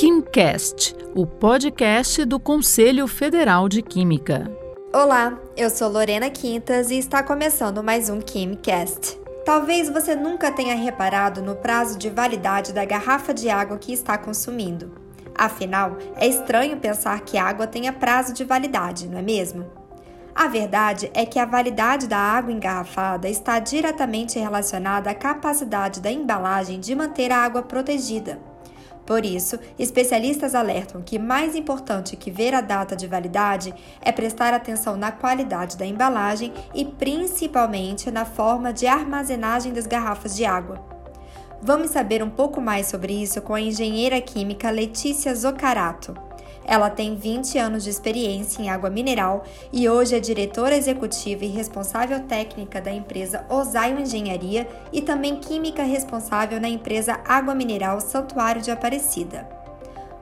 KimCast, o podcast do Conselho Federal de Química. Olá, eu sou Lorena Quintas e está começando mais um KimCast. Talvez você nunca tenha reparado no prazo de validade da garrafa de água que está consumindo. Afinal, é estranho pensar que água tenha prazo de validade, não é mesmo? A verdade é que a validade da água engarrafada está diretamente relacionada à capacidade da embalagem de manter a água protegida. Por isso, especialistas alertam que mais importante que ver a data de validade é prestar atenção na qualidade da embalagem e principalmente na forma de armazenagem das garrafas de água. Vamos saber um pouco mais sobre isso com a engenheira química Letícia Zoccarato. Ela tem 20 anos de experiência em água mineral e hoje é diretora executiva e responsável técnica da empresa Osaio Engenharia e também química responsável na empresa Água Mineral Santuário de Aparecida.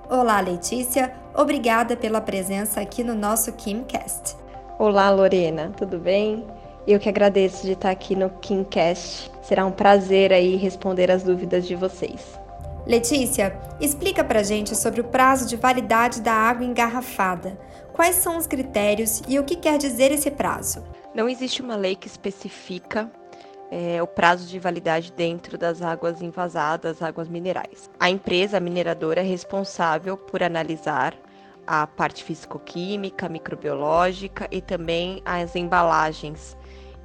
Olá, Letícia. Obrigada pela presença aqui no nosso KimCast. Olá, Lorena. Tudo bem? Eu que agradeço de estar aqui no KimCast. Será um prazer aí responder as dúvidas de vocês. Letícia, explica pra gente sobre o prazo de validade da água engarrafada. Quais são os critérios e o que quer dizer esse prazo? Não existe uma lei que especifica é, o prazo de validade dentro das águas envasadas, águas minerais. A empresa mineradora é responsável por analisar a parte físico-química, microbiológica e também as embalagens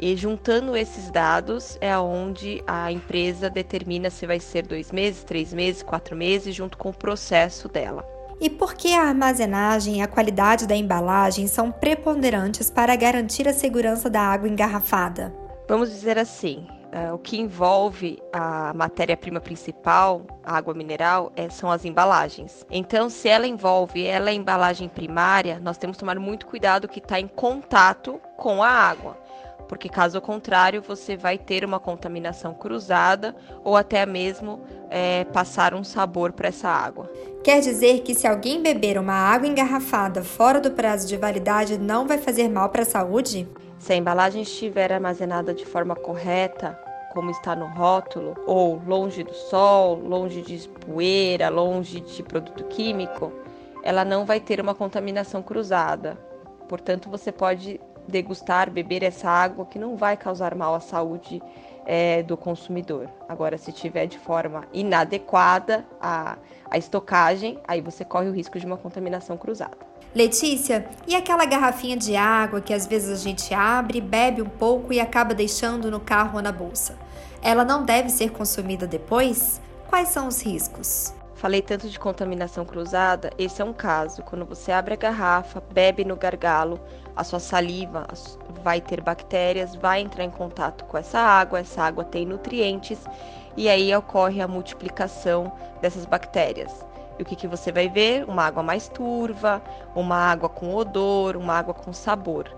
e juntando esses dados é onde a empresa determina se vai ser dois meses, três meses, quatro meses, junto com o processo dela. E por que a armazenagem e a qualidade da embalagem são preponderantes para garantir a segurança da água engarrafada? Vamos dizer assim, uh, o que envolve a matéria-prima principal, a água mineral, é, são as embalagens. Então, se ela envolve ela é embalagem primária, nós temos que tomar muito cuidado que está em contato com a água porque caso contrário você vai ter uma contaminação cruzada ou até mesmo é, passar um sabor para essa água. Quer dizer que se alguém beber uma água engarrafada fora do prazo de validade não vai fazer mal para a saúde? Se a embalagem estiver armazenada de forma correta, como está no rótulo, ou longe do sol, longe de poeira, longe de produto químico, ela não vai ter uma contaminação cruzada. Portanto, você pode degustar, beber essa água que não vai causar mal à saúde é, do consumidor. Agora, se tiver de forma inadequada a, a estocagem, aí você corre o risco de uma contaminação cruzada. Letícia, e aquela garrafinha de água que às vezes a gente abre, bebe um pouco e acaba deixando no carro ou na bolsa? Ela não deve ser consumida depois? Quais são os riscos? Falei tanto de contaminação cruzada, esse é um caso. Quando você abre a garrafa, bebe no gargalo, a sua saliva vai ter bactérias, vai entrar em contato com essa água, essa água tem nutrientes e aí ocorre a multiplicação dessas bactérias. E o que, que você vai ver? Uma água mais turva, uma água com odor, uma água com sabor.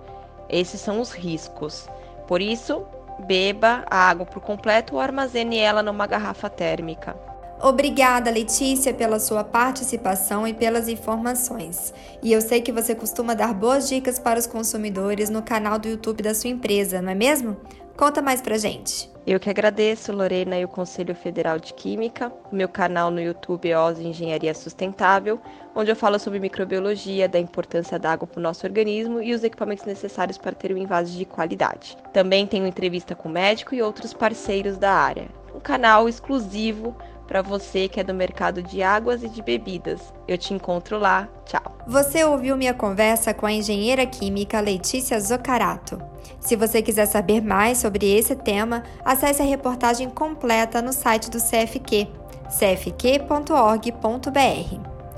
Esses são os riscos. Por isso, beba a água por completo ou armazene ela numa garrafa térmica. Obrigada, Letícia, pela sua participação e pelas informações. E eu sei que você costuma dar boas dicas para os consumidores no canal do YouTube da sua empresa, não é mesmo? Conta mais pra gente. Eu que agradeço, Lorena e o Conselho Federal de Química. Meu canal no YouTube é OZ Engenharia Sustentável, onde eu falo sobre microbiologia, da importância da água para o nosso organismo e os equipamentos necessários para ter um invase de qualidade. Também tenho entrevista com médico e outros parceiros da área. Um canal exclusivo para você que é do mercado de águas e de bebidas. Eu te encontro lá. Tchau. Você ouviu minha conversa com a engenheira química Letícia Zoccarato. Se você quiser saber mais sobre esse tema, acesse a reportagem completa no site do CFQ, cfq.org.br.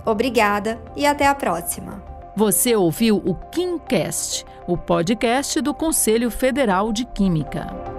Obrigada e até a próxima. Você ouviu o KimCast, o podcast do Conselho Federal de Química.